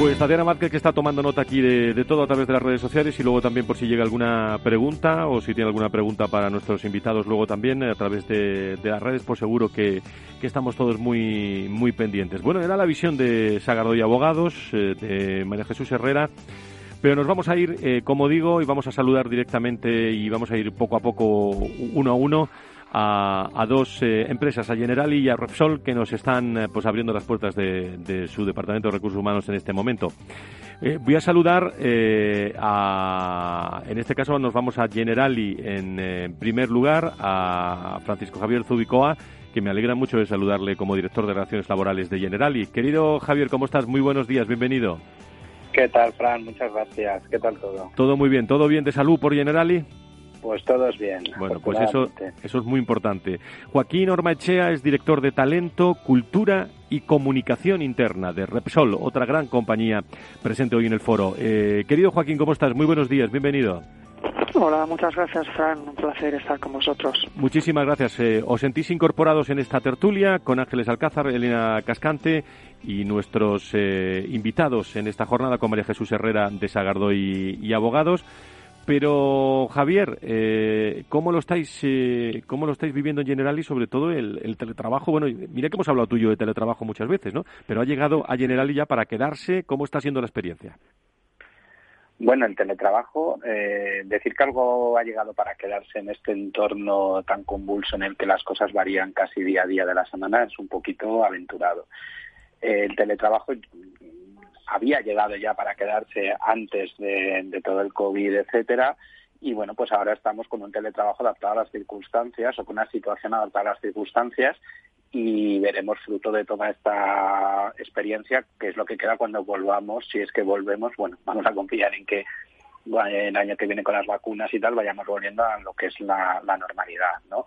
Pues Tatiana Márquez que está tomando nota aquí de, todo a través de las redes sociales y luego también por si llega alguna pregunta o si tiene alguna pregunta para nuestros invitados luego también a través de, las redes, pues seguro que, estamos todos muy, muy pendientes. Bueno, era la visión de Sagardoy Abogados, eh, de María Jesús Herrera. Pero nos vamos a ir, eh, como digo, y vamos a saludar directamente y vamos a ir poco a poco, uno a uno, a, dos eh, empresas, a Generali y a Repsol, que nos están eh, pues abriendo las puertas de, su Departamento de Recursos Humanos en este momento. Eh, voy a saludar a, en este caso nos vamos a Generali en primer lugar, a Francisco Javier Zubicoa, que me alegra mucho de saludarle como director de Relaciones Laborales de Generali. Querido Javier, ¿cómo estás? Muy buenos días, bienvenido. ¿Qué tal, Fran? Muchas gracias. ¿Qué tal todo? Todo muy bien, todo bien de salud por Generali. Pues todos bien. Bueno, pues eso, eso es muy importante. Joaquín Ormaechea es director de Talento, Cultura y Comunicación Interna de Repsol, otra gran compañía presente hoy en el foro. Eh, querido Joaquín, ¿cómo estás? Muy buenos días, bienvenido. Hola, muchas gracias, Fran. Un placer estar con vosotros. Muchísimas gracias. Eh, os sentís incorporados en esta tertulia con Ángeles Alcázar, Elena Cascante y nuestros eh, invitados en esta jornada con María Jesús Herrera de Sagardoy y Abogados. Pero Javier, eh, ¿cómo lo estáis eh, cómo lo estáis viviendo en general y sobre todo el, teletrabajo? Bueno, mira que hemos hablado tuyo de teletrabajo muchas veces, ¿no? Pero ha llegado a Generali ya para quedarse. ¿Cómo está siendo la experiencia? Bueno, el teletrabajo, eh, decir que algo ha llegado para quedarse en este entorno tan convulso en el que las cosas varían casi día a día de la semana es un poquito aventurado. el teletrabajo había llegado ya para quedarse antes de, todo el COVID, etcétera, y bueno, pues ahora estamos con un teletrabajo adaptado a las circunstancias o con una situación adaptada a las circunstancias y veremos fruto de toda esta experiencia qué es lo que queda cuando volvamos, si es que volvemos, bueno, vamos a confiar en que el año que viene con las vacunas y tal vayamos volviendo a lo que es la, normalidad, ¿no?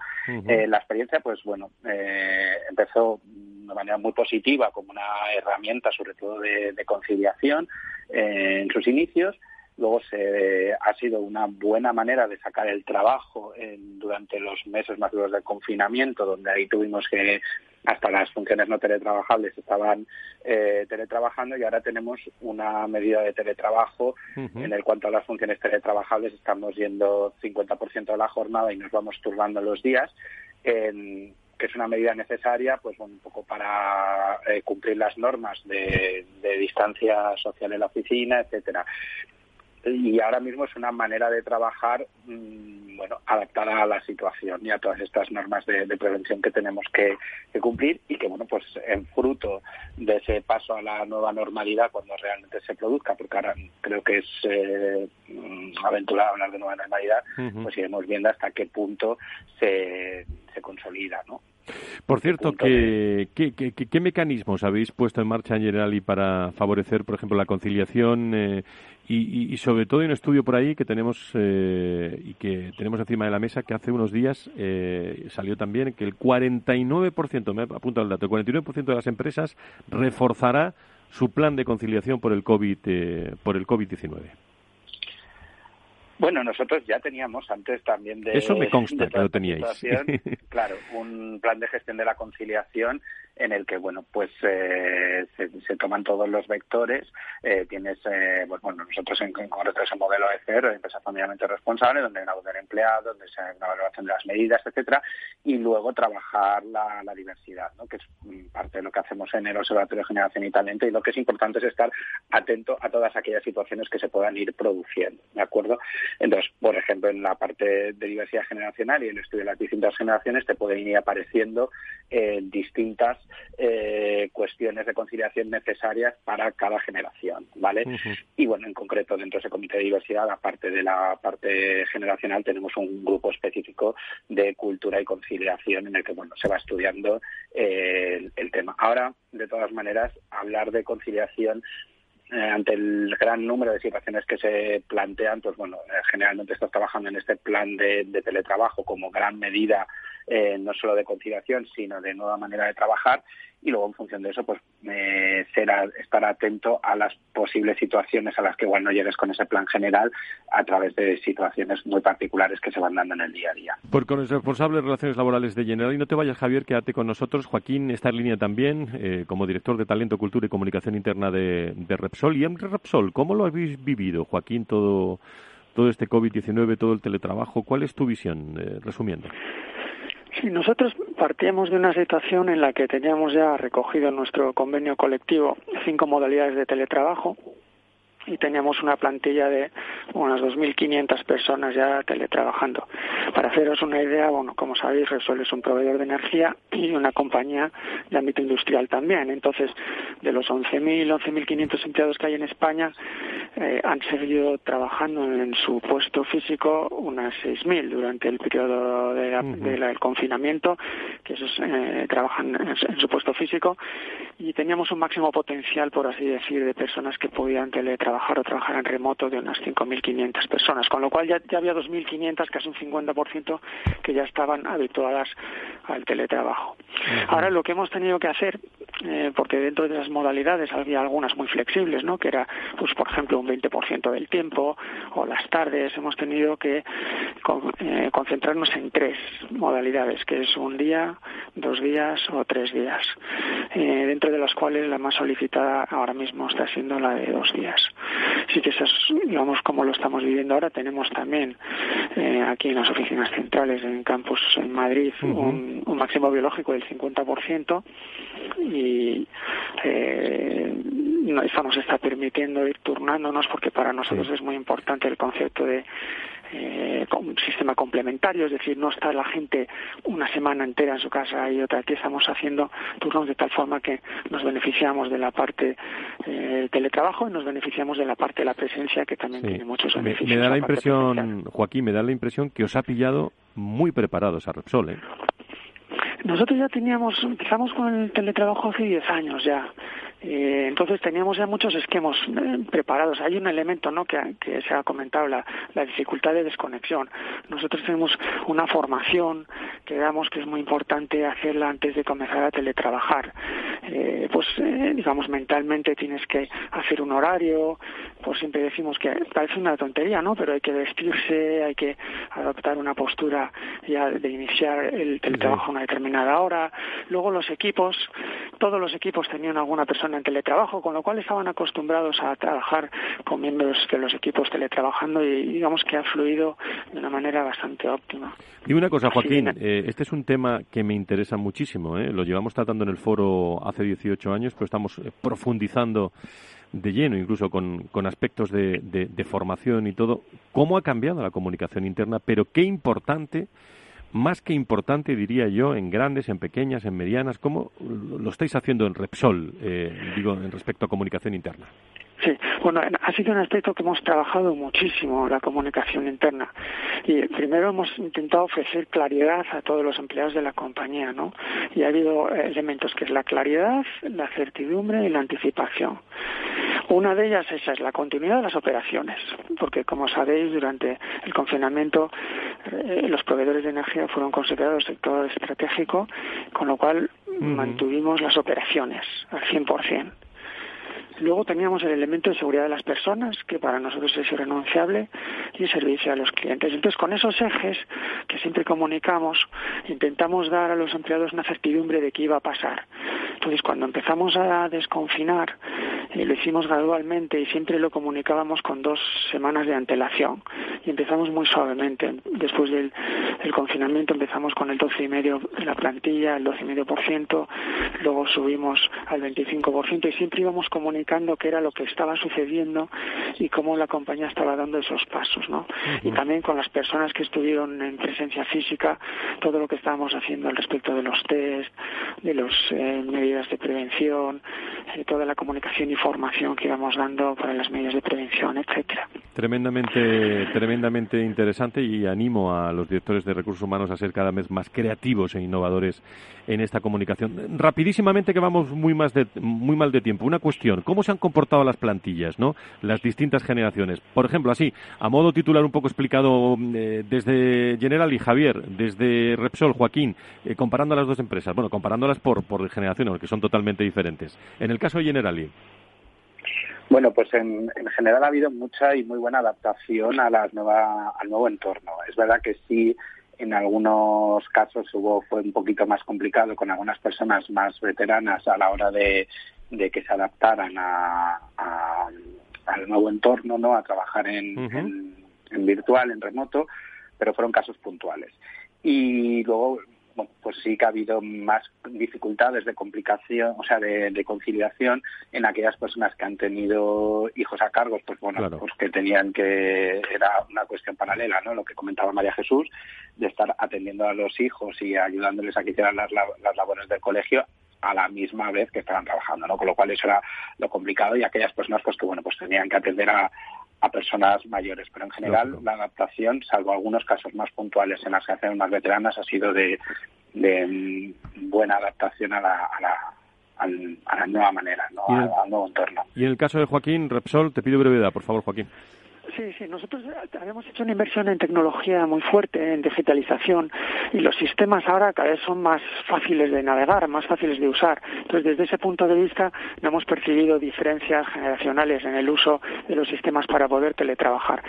Eh, la experiencia, pues bueno, eh, empezó de manera muy positiva como una herramienta, sobre todo de, conciliación eh, en sus inicios. Luego se, ha sido una buena manera de sacar el trabajo durante los meses más duros del confinamiento, donde ahí tuvimos que hasta las funciones no teletrabajables estaban eh, teletrabajando y ahora tenemos una medida de teletrabajo en el cuanto a las funciones teletrabajables estamos yendo 50% de la jornada y nos vamos turbando los días que es una medida necesaria, pues un poco para eh, cumplir las normas de, distancia social en la oficina, etcétera. Y ahora mismo es una manera de trabajar, mm, bueno, adaptada a la situación y a todas estas normas de, prevención que tenemos que, cumplir y que, bueno, pues en fruto de ese paso a la nueva normalidad cuando realmente se produzca, porque ahora creo que es eh, aventurado hablar de nueva normalidad, pues iremos viendo hasta qué punto se, se consolida, ¿no? Por cierto, ¿qué, qué, mecanismos habéis puesto en marcha en Generali para favorecer, por ejemplo, la conciliación eh, y, sobre todo hay un estudio por ahí que tenemos eh, y que tenemos encima de la mesa que hace unos días eh, salió también que el 49%, me apunta el dato, el 49% de las empresas reforzará su plan de conciliación por el COVID por el COVID-19. Bueno, nosotros ya teníamos antes también de... Eso me consta que lo teníais. claro, un plan de gestión de la conciliación en el que, bueno, pues eh, se, toman todos los vectores. Eh, tienes, eh, pues, bueno, nosotros en, concreto ese modelo de CER, empresa familiarmente responsable, donde hay una voz del empleado, donde se hay una evaluación de las medidas, etcétera, y luego trabajar la, diversidad, ¿no? que es parte de lo que hacemos en el Observatorio de Generación y Talento, y lo que es importante es estar atento a todas aquellas situaciones que se puedan ir produciendo, ¿de acuerdo? Entonces, por ejemplo, en la parte de diversidad generacional y el estudio de las distintas generaciones te pueden ir apareciendo distintas eh, cuestiones de conciliación necesarias para cada generación, ¿vale? Y bueno, en concreto dentro de ese comité de diversidad, aparte de la parte generacional, tenemos un grupo específico de cultura y conciliación en el que bueno se va estudiando eh, el, tema. Ahora, de todas maneras, hablar de conciliación eh, ante el gran número de situaciones que se plantean, pues bueno, generalmente estás trabajando en este plan de teletrabajo como gran medida eh, no solo de conciliación, sino de nueva manera de trabajar y luego en función de eso pues eh, será estar atento a las posibles situaciones a las que igual no llegues con ese plan general a través de situaciones muy particulares que se van dando en el día a día. Por con el responsable de Relaciones Laborales de General, y no te vayas Javier, quédate con nosotros. Joaquín está en línea también eh, como director de Talento, Cultura y Comunicación Interna de, Repsol. Y en Repsol, ¿cómo lo habéis vivido, Joaquín, todo, todo este COVID-19, todo el teletrabajo? ¿Cuál es tu visión, eh, resumiendo? Sí, nosotros partíamos de una situación en la que teníamos ya recogido en nuestro convenio colectivo cinco modalidades de teletrabajo y teníamos una plantilla de unas 2.500 personas ya teletrabajando. Para haceros una idea, bueno, como sabéis, Repsol es un proveedor de energía y una compañía de ámbito industrial también. Entonces, de los 11.000, 11.500 empleados que hay en España, eh, han seguido trabajando en su puesto físico unas 6.000 durante el periodo del confinamiento, que esos eh, trabajan en, su puesto físico, y teníamos un máximo potencial, por así decir, de personas que podían teletrabajar trabajar o trabajar en remoto de unas 5.500 personas, con lo cual ya, ya había 2.500, casi un 50% que ya estaban habituadas al teletrabajo. Ahora lo que hemos tenido que hacer, eh, porque dentro de las modalidades había algunas muy flexibles, ¿no? que era, pues por ejemplo, un 20% del tiempo o las tardes, hemos tenido que eh, concentrarnos en tres modalidades, que es un día, dos días o tres días, eh, dentro de las cuales la más solicitada ahora mismo está siendo la de dos días. Sí que eso es, digamos, como lo estamos viviendo ahora. Tenemos también eh, aquí en las oficinas centrales, en campus en Madrid, un, máximo biológico del 50% y eh, eso nos está permitiendo ir turnándonos porque para nosotros es muy importante el concepto de eh, un sistema complementario, es decir, no está la gente una semana entera en su casa y otra. Aquí estamos haciendo turnos de tal forma que nos beneficiamos de la parte eh, teletrabajo y nos beneficiamos de la parte de la presencia que también tiene muchos beneficios. Me, da la impresión, Joaquín, me da la impresión que os ha pillado muy preparados a Repsol, ¿eh? Nosotros ya teníamos, empezamos con el teletrabajo hace 10 años ya. Eh, entonces teníamos ya muchos esquemas eh, preparados. Hay un elemento ¿no? que, se ha comentado, la, dificultad de desconexión. Nosotros tenemos una formación que damos que es muy importante hacerla antes de comenzar a teletrabajar. Eh, pues digamos mentalmente tienes que hacer un horario, pues siempre decimos que parece una tontería, ¿no? Pero hay que vestirse, hay que adoptar una postura ya de iniciar el teletrabajo a una determinada hora. Luego los equipos, todos los equipos tenían alguna persona en teletrabajo, con lo cual estaban acostumbrados a trabajar con miembros de los equipos teletrabajando y digamos que ha fluido de una manera bastante óptima. Y una cosa, Joaquín, eh, este es un tema que me interesa muchísimo. ¿eh? Lo llevamos tratando en el foro hace 18 años, pero estamos eh, profundizando de lleno, incluso con, con aspectos de, de formación y todo. ¿Cómo ha cambiado la comunicación interna? Pero qué importante más que importante, diría yo, en grandes, en pequeñas, en medianas. ¿Cómo lo estáis haciendo en Repsol, eh, digo, en respecto a comunicación interna? Sí, bueno, ha sido un aspecto que hemos trabajado muchísimo, la comunicación interna. Y primero hemos intentado ofrecer claridad a todos los empleados de la compañía, ¿no? Y ha habido elementos que es la claridad, la certidumbre y la anticipación. Una de ellas esa es la continuidad de las operaciones, porque como sabéis, durante el confinamiento eh, los proveedores de energía fueron considerados sector estratégico, con lo cual mantuvimos las operaciones al 100%. Luego teníamos el elemento de seguridad de las personas, que para nosotros es irrenunciable, y servicio a los clientes. Entonces, con esos ejes que siempre comunicamos, intentamos dar a los empleados una certidumbre de qué iba a pasar. Entonces, cuando empezamos a desconfinar, eh, lo hicimos gradualmente y siempre lo comunicábamos con dos semanas de antelación. Y empezamos muy suavemente. Después del, confinamiento empezamos con el 12,5% de la plantilla, el 12,5%, luego subimos al 25% y siempre íbamos comunicando qué era lo que estaba sucediendo y cómo la compañía estaba dando esos pasos. ¿no? Y también con las personas que estuvieron en presencia física, todo lo que estábamos haciendo al respecto de los test, de las eh, medidas de prevención, eh, toda la comunicación y formación que íbamos dando para las medidas de prevención, etcétera. Tremendamente, tremendamente interesante y animo a los directores de recursos humanos a ser cada vez más creativos e innovadores en esta comunicación. Rapidísimamente que vamos muy más de, muy mal de tiempo. Una cuestión: ¿cómo se han comportado las plantillas, no? Las distintas generaciones. Por ejemplo, así, a modo titular un poco explicado eh, desde General y Javier, desde Repsol, Joaquín, eh, comparando a las dos empresas. Bueno, comparándolas por por generaciones, porque son totalmente diferentes. En el caso de Generali. Bueno, pues en, general ha habido mucha y muy buena adaptación a la nueva, al nuevo entorno. Es verdad que sí, en algunos casos hubo fue un poquito más complicado con algunas personas más veteranas a la hora de, que se adaptaran a, al nuevo entorno, no, a trabajar en, en virtual, en remoto, pero fueron casos puntuales. Y luego pues sí que ha habido más dificultades de complicación, o sea, de, conciliación en aquellas personas que han tenido hijos a cargo, pues bueno, pues que tenían que, era una cuestión paralela, ¿no? Lo que comentaba María Jesús, de estar atendiendo a los hijos y ayudándoles a que hicieran las, las labores del colegio a la misma vez que estaban trabajando, ¿no? Con lo cual eso era lo complicado y aquellas personas pues que bueno pues tenían que atender a, a personas mayores, pero en general la adaptación, salvo algunos casos más puntuales en las que hacen más veteranas, ha sido de, de mm, buena adaptación a la, a la, a la nueva manera, ¿no? al nuevo entorno. Y en el caso de Joaquín Repsol, te pido brevedad, por favor, Joaquín. Sí, sí, nosotros habíamos hecho una inversión en tecnología muy fuerte, en digitalización, y los sistemas ahora cada vez son más fáciles de navegar, más fáciles de usar. Entonces, desde ese punto de vista, no hemos percibido diferencias generacionales en el uso de los sistemas para poder teletrabajar.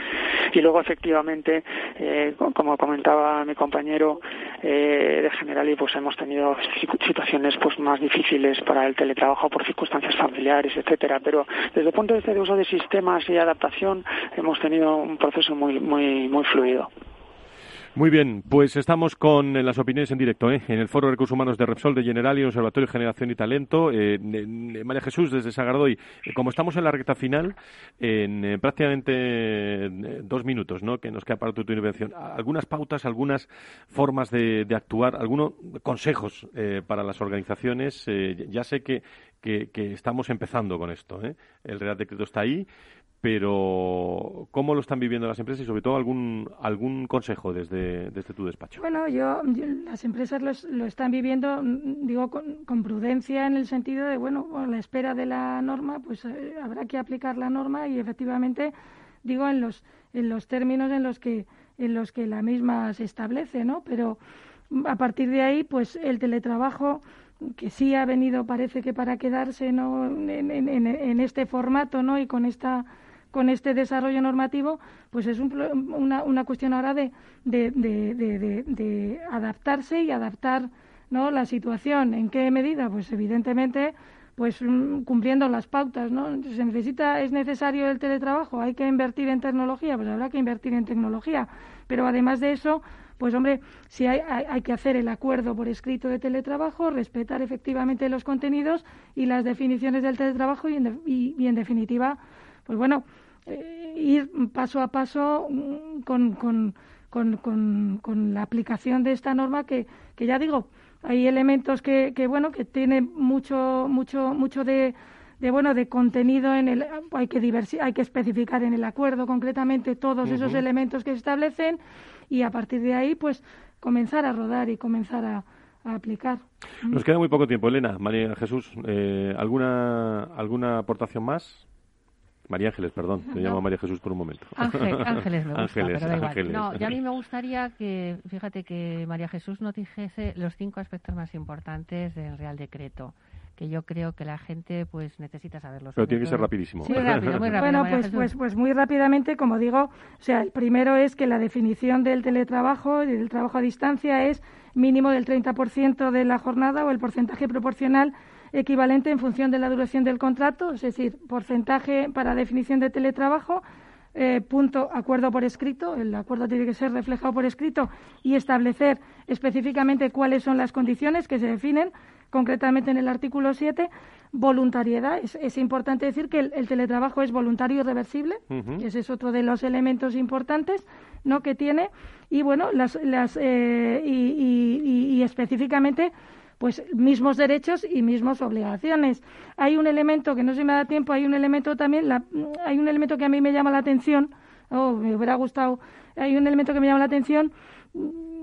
Y luego, efectivamente, eh, como comentaba mi compañero eh, de Generali, pues hemos tenido situaciones pues más difíciles para el teletrabajo por circunstancias familiares, etcétera. Pero desde el punto de vista de uso de sistemas y adaptación, hemos tenido un proceso muy, muy, muy fluido. Muy bien, pues estamos con las opiniones en directo ¿eh? en el Foro de Recursos Humanos de Repsol, de General y Observatorio de Generación y Talento. Eh, María Jesús, desde Sagardoy, eh, como estamos en la recta final, en prácticamente dos minutos ¿no? que nos queda para tu, intervención, algunas pautas, algunas formas de, actuar, algunos consejos para las organizaciones. ya sé que, que, que, estamos empezando con esto. El Real Decreto está ahí, pero ¿cómo lo están viviendo las empresas y sobre todo algún algún consejo desde, desde tu despacho? Bueno, yo, las empresas lo están viviendo, mm, digo, con, prudencia en el sentido de, bueno, a la espera de la norma, pues eh, habrá que aplicar la norma y efectivamente, digo, en los en los términos en los que en los que la misma se establece, ¿no? Pero mm, a partir de ahí, pues el teletrabajo que sí ha venido, parece que para quedarse, ¿no? En, en, en este formato, ¿no? Y con esta con este desarrollo normativo, pues es una, una, cuestión ahora de, de, de, adaptarse y adaptar ¿no? la situación. ¿En qué medida? Pues evidentemente pues mm, cumpliendo las pautas, ¿no? Se necesita, es necesario el teletrabajo, hay que invertir en tecnología, pues habrá que invertir en tecnología. Pero además de eso, pues hombre, si hay, hay, que hacer el acuerdo por escrito de teletrabajo, respetar efectivamente los contenidos y las definiciones del teletrabajo y y en definitiva, pues bueno, eh, ir paso a paso mm, con, con, con, con, la aplicación de esta norma que, que ya digo, hay elementos que, que bueno, que tiene mucho, mucho, mucho de, de bueno de contenido en el hay que hay que especificar en el acuerdo concretamente todos esos elementos que se establecen y a partir de ahí pues comenzar a rodar y comenzar a, aplicar. Nos queda muy poco tiempo, Elena, María Jesús, eh, alguna alguna aportación más. María Ángeles, perdón, te llamo MaríaJesús por un momento. ángeles, me gusta, pero da igual. No, y a mí me gustaría que, fíjate, que María Jesús nos dijese los cinco aspectos más importantes del Real Decreto que yo creo que la gente pues necesita saberlos. Pero tiene que ser rapidísimo. muy rápido, muy rápido. Bueno, pues, pues, pues muy rápidamente, como digo, o sea, el primero es que la definición del teletrabajo y del trabajo a distancia es mínimo del 30% de la jornada o el porcentaje proporcional equivalente en función de la duración del contrato, es decir, porcentaje para definición de teletrabajo, eh, punto acuerdo por escrito, el acuerdo tiene que ser reflejado por escrito y establecer específicamente cuáles son las condiciones que se definen concretamente en el artículo 7, voluntariedad. Es, importante decir que el, teletrabajo es voluntario y reversible, ese es otro de los elementos importantes ¿no? que tiene. Y bueno, las, las, eh, y, y específicamente pues mismos derechos y mismas obligaciones. Hay un elemento que no se me da tiempo, hay un elemento también, hay un elemento que a mí me llama la atención, oh, me hubiera gustado, hay un elemento que me llama la atención,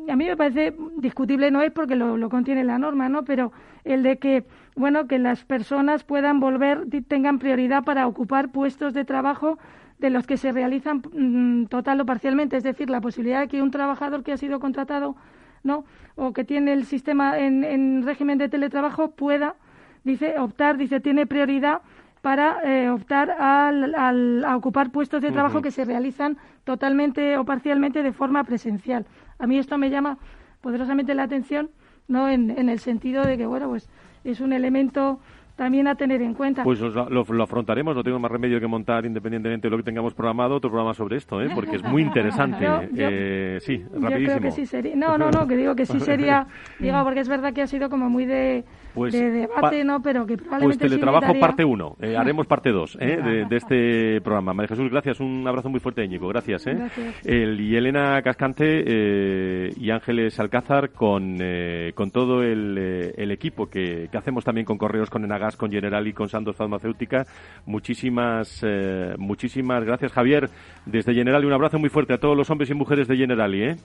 a mí me parece discutible no es porque lo, lo contiene la norma, ¿no? Pero el de que bueno que las personas puedan volver tengan prioridad para ocupar puestos de trabajo de los que se realizan mm, total o parcialmente, es decir, la posibilidad de que un trabajador que ha sido contratado, ¿no? o que tiene el sistema en, régimen de teletrabajo pueda dice optar, dice tiene prioridad para eh, optar al, a ocupar puestos de trabajo que se realizan totalmente o parcialmente de forma presencial. A mí esto me llama poderosamente la atención, no en, en el sentido de que bueno pues es un elemento también a tener en cuenta. Pues lo, afrontaremos, no tengo más remedio que montar independientemente de lo que tengamos programado otro programa sobre esto, ¿eh? porque es muy interesante. eh, sí, rapidísimo. creo que sí sería. No, no, no, que digo que sí sería, digo, porque es verdad que ha sido como muy de pues, de debate, ¿no? Pero que probablemente Pues teletrabajo parte 1, eh, haremos parte 2 ¿eh? de, este programa. María Jesús, gracias, un abrazo muy fuerte, Íñigo, gracias. ¿eh? El, y Elena Cascante eh, y Ángeles Alcázar con, con todo el, el equipo que, que, hacemos también con Correos, con Enagas, con General y con Sandoz Farmacéutica. Muchísimas, muchísimas gracias, Javier. Desde General y un abrazo muy fuerte a todos los hombres y mujeres de Generali, ¿eh?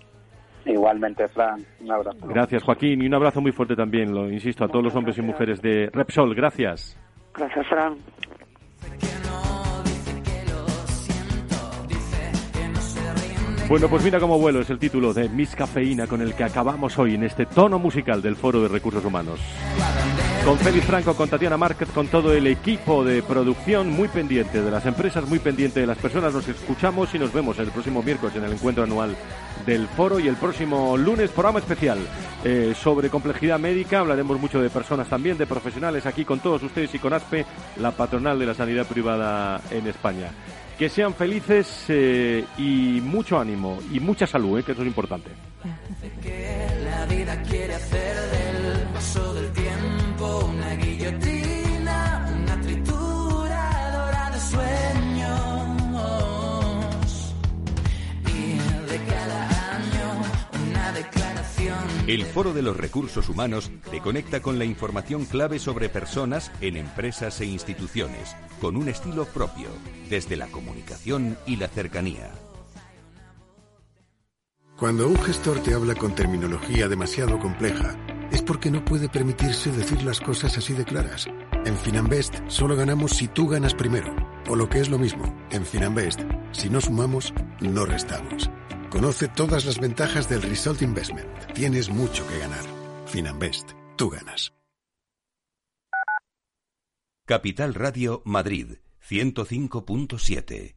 Igualmente, Fran, un abrazo. Gracias, Joaquín, y un abrazo muy fuerte también, lo insisto, a todos los hombres y mujeres de Repsol. Gracias. Gracias, Fran. Bueno, pues mira cómo vuelo es el título de Miss Cafeína con el que acabamos hoy en este tono musical del Foro de Recursos Humanos. Con Félix Franco, con Tatiana Márquez, con todo el equipo de producción muy pendiente de las empresas, muy pendiente de las personas. Nos escuchamos y nos vemos el próximo miércoles en el encuentro anual del foro y el próximo lunes programa especial eh, sobre complejidad médica. Hablaremos mucho de personas también, de profesionales aquí con todos ustedes y con ASPE, la patronal de la sanidad privada en España. Que sean felices eh, y mucho ánimo y mucha salud, eh, que eso es importante. El Foro de los Recursos Humanos te conecta con la información clave sobre personas en empresas e instituciones con un estilo propio, desde la comunicación y la cercanía. Cuando un gestor te habla con terminología demasiado compleja, es porque no puede permitirse decir las cosas así de claras. En Finanbest solo ganamos si tú ganas primero. O lo que es lo mismo, en Finanbest, si no sumamos, no restamos. Conoce todas las ventajas del Result Investment. Tienes mucho que ganar. Finanbest, tú ganas. Capital Radio Madrid 105.7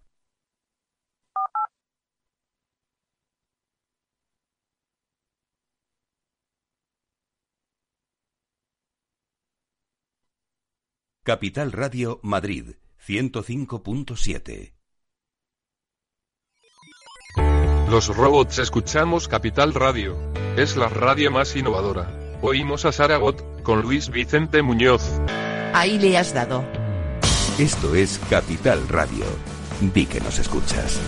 Capital Radio Madrid 105.7 Los robots escuchamos Capital Radio. Es la radio más innovadora. Oímos a Saragot con Luis Vicente Muñoz. Ahí le has dado. Esto es Capital Radio. Di que nos escuchas.